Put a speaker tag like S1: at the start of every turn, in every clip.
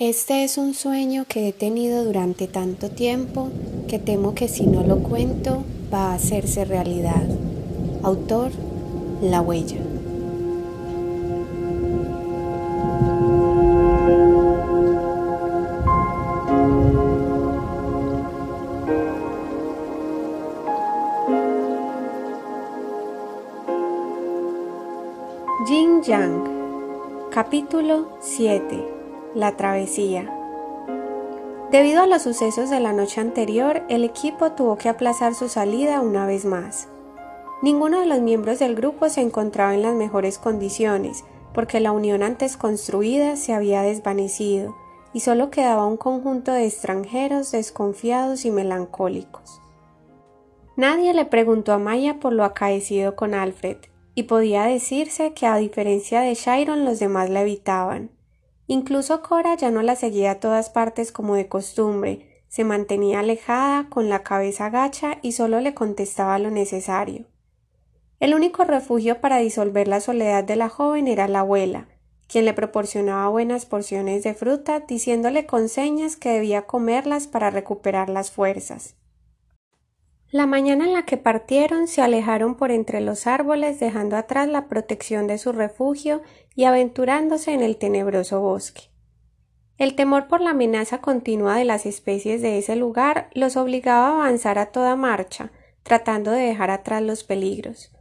S1: Este es un sueño que he tenido durante tanto tiempo que temo que si no lo cuento va a hacerse realidad. Autor, La huella. Jin Yang Capítulo 7 la travesía. Debido a los sucesos de la noche anterior, el equipo tuvo que aplazar su salida una vez más. Ninguno de los miembros del grupo se encontraba en las mejores condiciones, porque la unión antes construida se había desvanecido y solo quedaba un conjunto de extranjeros desconfiados y melancólicos. Nadie le preguntó a Maya por lo acaecido con Alfred, y podía decirse que a diferencia de Shiron los demás la evitaban. Incluso Cora ya no la seguía a todas partes como de costumbre, se mantenía alejada, con la cabeza gacha y solo le contestaba lo necesario. El único refugio para disolver la soledad de la joven era la abuela, quien le proporcionaba buenas porciones de fruta, diciéndole con señas que debía comerlas para recuperar las fuerzas. La mañana en la que partieron se alejaron por entre los árboles dejando atrás la protección de su refugio y aventurándose en el tenebroso bosque. El temor por la amenaza continua de las especies de ese lugar los obligaba a avanzar a toda marcha, tratando de dejar atrás los peligros.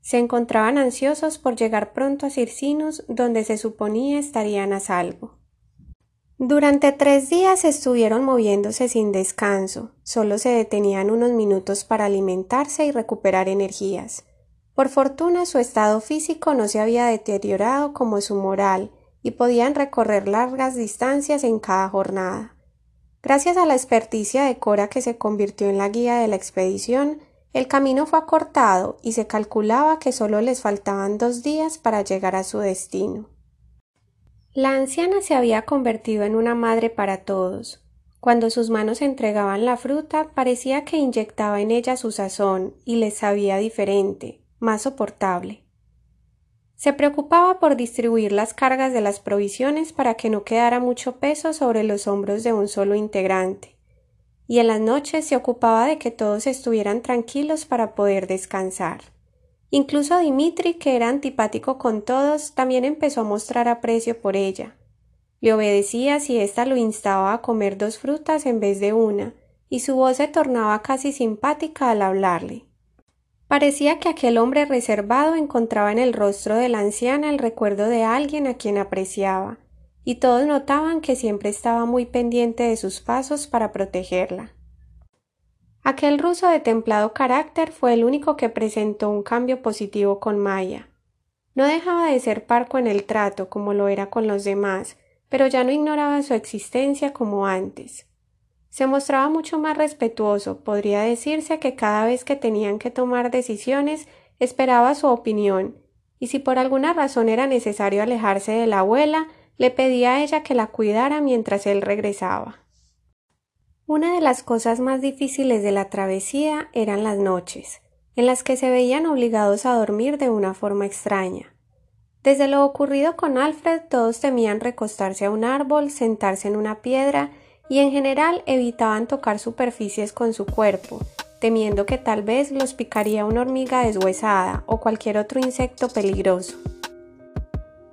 S1: Se encontraban ansiosos por llegar pronto a Circinus, donde se suponía estarían a salvo. Durante tres días estuvieron moviéndose sin descanso, solo se detenían unos minutos para alimentarse y recuperar energías. Por fortuna su estado físico no se había deteriorado como su moral, y podían recorrer largas distancias en cada jornada. Gracias a la experticia de Cora que se convirtió en la guía de la expedición, el camino fue acortado y se calculaba que solo les faltaban dos días para llegar a su destino. La anciana se había convertido en una madre para todos. Cuando sus manos entregaban la fruta, parecía que inyectaba en ella su sazón y les sabía diferente, más soportable. Se preocupaba por distribuir las cargas de las provisiones para que no quedara mucho peso sobre los hombros de un solo integrante, y en las noches se ocupaba de que todos estuvieran tranquilos para poder descansar. Incluso Dimitri, que era antipático con todos, también empezó a mostrar aprecio por ella. Le obedecía si ésta lo instaba a comer dos frutas en vez de una, y su voz se tornaba casi simpática al hablarle. Parecía que aquel hombre reservado encontraba en el rostro de la anciana el recuerdo de alguien a quien apreciaba, y todos notaban que siempre estaba muy pendiente de sus pasos para protegerla. Aquel ruso de templado carácter fue el único que presentó un cambio positivo con Maya. No dejaba de ser parco en el trato como lo era con los demás, pero ya no ignoraba su existencia como antes. Se mostraba mucho más respetuoso, podría decirse que cada vez que tenían que tomar decisiones esperaba su opinión, y si por alguna razón era necesario alejarse de la abuela, le pedía a ella que la cuidara mientras él regresaba. Una de las cosas más difíciles de la travesía eran las noches, en las que se veían obligados a dormir de una forma extraña. Desde lo ocurrido con Alfred todos temían recostarse a un árbol, sentarse en una piedra y en general evitaban tocar superficies con su cuerpo, temiendo que tal vez los picaría una hormiga deshuesada o cualquier otro insecto peligroso.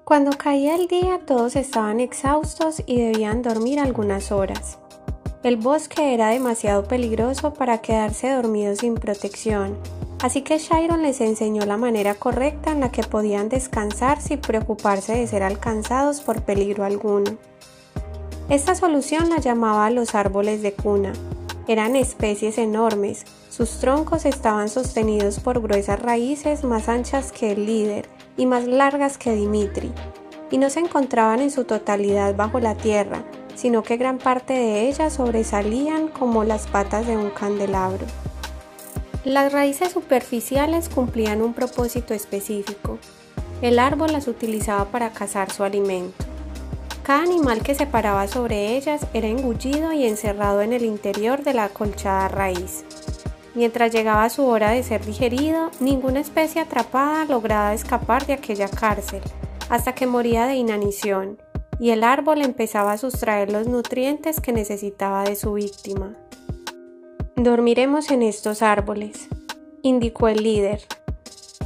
S1: Cuando caía el día todos estaban exhaustos y debían dormir algunas horas. El bosque era demasiado peligroso para quedarse dormidos sin protección, así que Shiron les enseñó la manera correcta en la que podían descansar sin preocuparse de ser alcanzados por peligro alguno. Esta solución la llamaba los árboles de cuna. Eran especies enormes, sus troncos estaban sostenidos por gruesas raíces más anchas que el líder y más largas que Dimitri, y no se encontraban en su totalidad bajo la tierra, sino que gran parte de ellas sobresalían como las patas de un candelabro. Las raíces superficiales cumplían un propósito específico. El árbol las utilizaba para cazar su alimento. Cada animal que se paraba sobre ellas era engullido y encerrado en el interior de la acolchada raíz. Mientras llegaba su hora de ser digerido, ninguna especie atrapada lograba escapar de aquella cárcel, hasta que moría de inanición, y el árbol empezaba a sustraer los nutrientes que necesitaba de su víctima. Dormiremos en estos árboles, indicó el líder.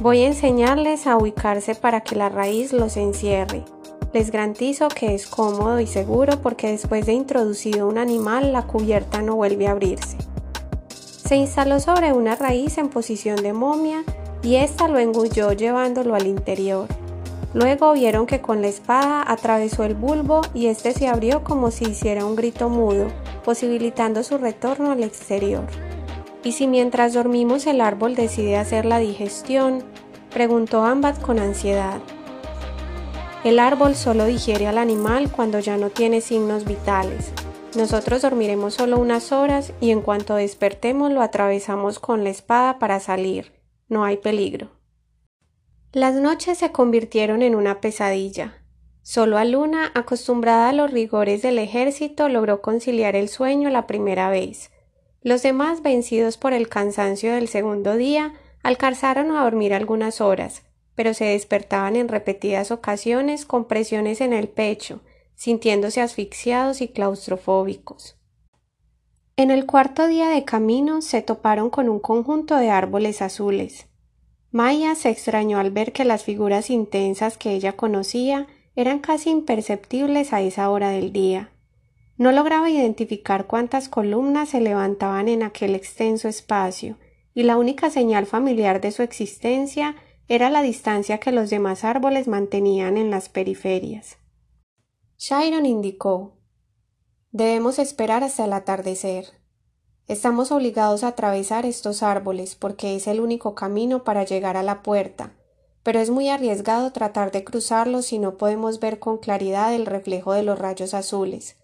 S1: Voy a enseñarles a ubicarse para que la raíz los encierre. Les garantizo que es cómodo y seguro porque después de introducido un animal la cubierta no vuelve a abrirse. Se instaló sobre una raíz en posición de momia y ésta lo engulló llevándolo al interior. Luego vieron que con la espada atravesó el bulbo y este se abrió como si hiciera un grito mudo, posibilitando su retorno al exterior. ¿Y si mientras dormimos el árbol decide hacer la digestión? preguntó Ambat con ansiedad. El árbol solo digiere al animal cuando ya no tiene signos vitales. Nosotros dormiremos solo unas horas y en cuanto despertemos lo atravesamos con la espada para salir. No hay peligro. Las noches se convirtieron en una pesadilla. Solo Luna, acostumbrada a los rigores del ejército, logró conciliar el sueño la primera vez. Los demás, vencidos por el cansancio del segundo día, alcanzaron a dormir algunas horas, pero se despertaban en repetidas ocasiones con presiones en el pecho, sintiéndose asfixiados y claustrofóbicos. En el cuarto día de camino se toparon con un conjunto de árboles azules. Maya se extrañó al ver que las figuras intensas que ella conocía eran casi imperceptibles a esa hora del día. No lograba identificar cuántas columnas se levantaban en aquel extenso espacio, y la única señal familiar de su existencia era la distancia que los demás árboles mantenían en las periferias. Shiron indicó Debemos esperar hasta el atardecer. Estamos obligados a atravesar estos árboles porque es el único camino para llegar a la puerta, pero es muy arriesgado tratar de cruzarlos si no podemos ver con claridad el reflejo de los rayos azules.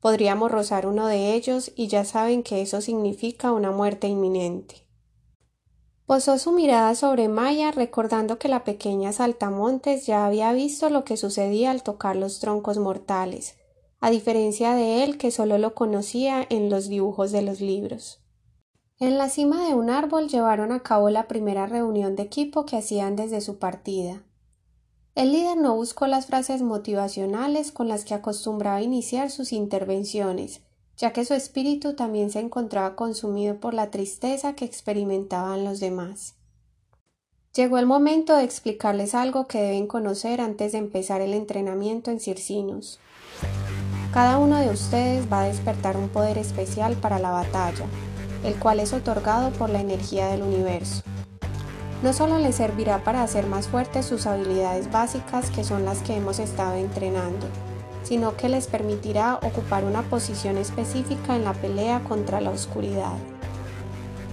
S1: Podríamos rozar uno de ellos y ya saben que eso significa una muerte inminente. Posó su mirada sobre Maya recordando que la pequeña Saltamontes ya había visto lo que sucedía al tocar los troncos mortales, a diferencia de él que solo lo conocía en los dibujos de los libros. En la cima de un árbol llevaron a cabo la primera reunión de equipo que hacían desde su partida. El líder no buscó las frases motivacionales con las que acostumbraba iniciar sus intervenciones, ya que su espíritu también se encontraba consumido por la tristeza que experimentaban los demás. Llegó el momento de explicarles algo que deben conocer antes de empezar el entrenamiento en Circinus. Cada uno de ustedes va a despertar un poder especial para la batalla, el cual es otorgado por la energía del universo. No solo les servirá para hacer más fuertes sus habilidades básicas, que son las que hemos estado entrenando, sino que les permitirá ocupar una posición específica en la pelea contra la oscuridad.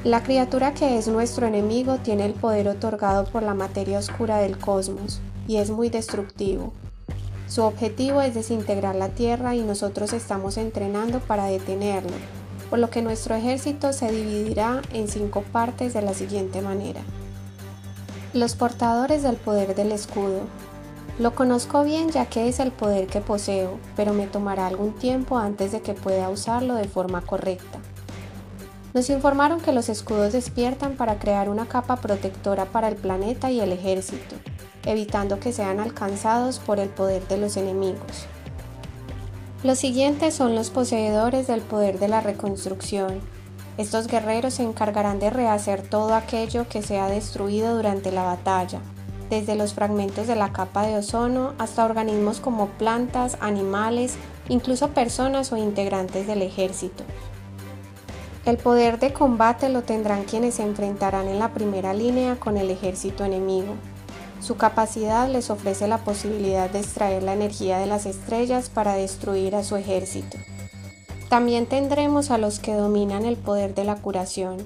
S1: La criatura que es nuestro enemigo tiene el poder otorgado por la materia oscura del cosmos y es muy destructivo, su objetivo es desintegrar la Tierra y nosotros estamos entrenando para detenerlo, por lo que nuestro ejército se dividirá en cinco partes de la siguiente manera. Los portadores del poder del escudo. Lo conozco bien ya que es el poder que poseo, pero me tomará algún tiempo antes de que pueda usarlo de forma correcta. Nos informaron que los escudos despiertan para crear una capa protectora para el planeta y el ejército, evitando que sean alcanzados por el poder de los enemigos. Los siguientes son los poseedores del poder de la reconstrucción. Estos guerreros se encargarán de rehacer todo aquello que se ha destruido durante la batalla, desde los fragmentos de la capa de ozono hasta organismos como plantas, animales, incluso personas o integrantes del ejército. El poder de combate lo tendrán quienes se enfrentarán en la primera línea con el ejército enemigo. Su capacidad les ofrece la posibilidad de extraer la energía de las estrellas para destruir a su ejército. También tendremos a los que dominan el poder de la curación.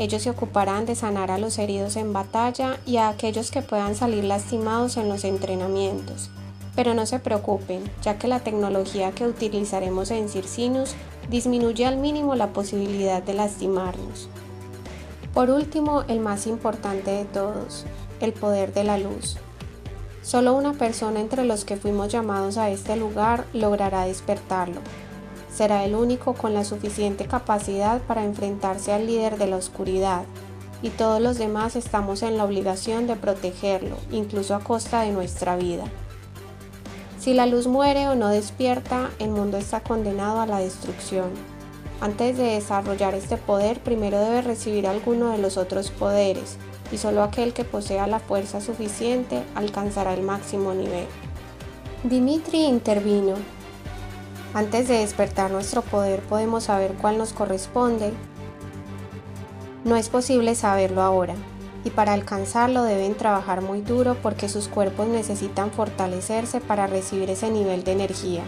S1: Ellos se ocuparán de sanar a los heridos en batalla y a aquellos que puedan salir lastimados en los entrenamientos. Pero no se preocupen, ya que la tecnología que utilizaremos en Circinus disminuye al mínimo la posibilidad de lastimarnos. Por último, el más importante de todos, el poder de la luz. Solo una persona entre los que fuimos llamados a este lugar logrará despertarlo. Será el único con la suficiente capacidad para enfrentarse al líder de la oscuridad, y todos los demás estamos en la obligación de protegerlo, incluso a costa de nuestra vida. Si la luz muere o no despierta, el mundo está condenado a la destrucción. Antes de desarrollar este poder, primero debe recibir alguno de los otros poderes, y solo aquel que posea la fuerza suficiente alcanzará el máximo nivel. Dimitri intervino. Antes de despertar nuestro poder podemos saber cuál nos corresponde. No es posible saberlo ahora, y para alcanzarlo deben trabajar muy duro porque sus cuerpos necesitan fortalecerse para recibir ese nivel de energía.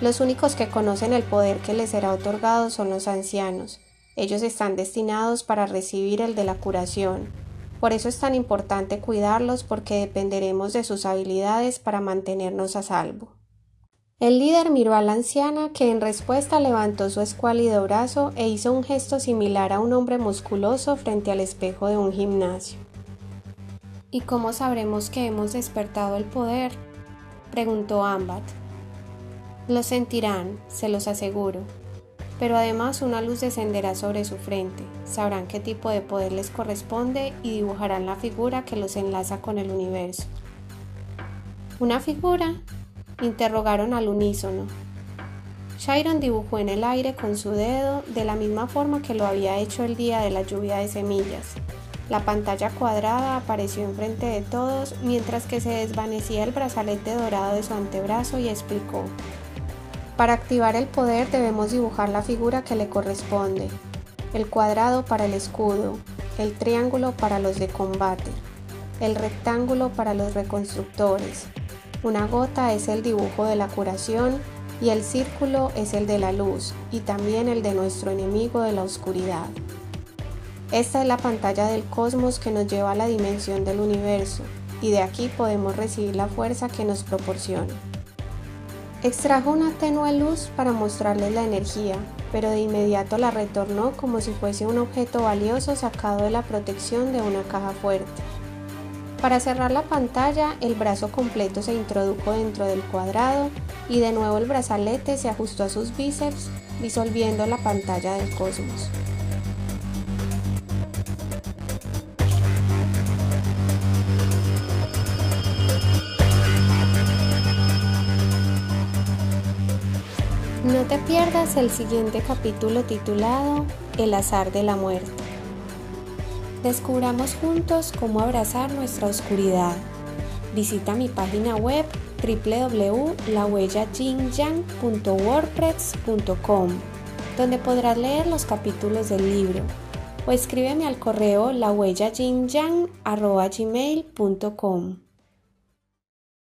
S1: Los únicos que conocen el poder que les será otorgado son los ancianos. Ellos están destinados para recibir el de la curación. Por eso es tan importante cuidarlos porque dependeremos de sus habilidades para mantenernos a salvo. El líder miró a la anciana, que en respuesta levantó su escuálido brazo e hizo un gesto similar a un hombre musculoso frente al espejo de un gimnasio. ¿Y cómo sabremos que hemos despertado el poder? preguntó Ambat. Lo sentirán, se los aseguro. Pero además una luz descenderá sobre su frente, sabrán qué tipo de poder les corresponde y dibujarán la figura que los enlaza con el universo. ¿Una figura? Interrogaron al unísono. Chiron dibujó en el aire con su dedo de la misma forma que lo había hecho el día de la lluvia de semillas. La pantalla cuadrada apareció enfrente de todos mientras que se desvanecía el brazalete dorado de su antebrazo y explicó. Para activar el poder debemos dibujar la figura que le corresponde. El cuadrado para el escudo, el triángulo para los de combate, el rectángulo para los reconstructores, una gota es el dibujo de la curación y el círculo es el de la luz y también el de nuestro enemigo de la oscuridad. Esta es la pantalla del cosmos que nos lleva a la dimensión del universo y de aquí podemos recibir la fuerza que nos proporciona. Extrajo una tenue luz para mostrarles la energía, pero de inmediato la retornó como si fuese un objeto valioso sacado de la protección de una caja fuerte. Para cerrar la pantalla, el brazo completo se introdujo dentro del cuadrado y de nuevo el brazalete se ajustó a sus bíceps, disolviendo la pantalla del cosmos. No te pierdas el siguiente capítulo titulado El azar de la muerte. Descubramos juntos cómo abrazar nuestra oscuridad. Visita mi página web www.lahuellajingyang.wordpress.com donde podrás leer los capítulos del libro o escríbeme al correo lahuellajingyang.gmail.com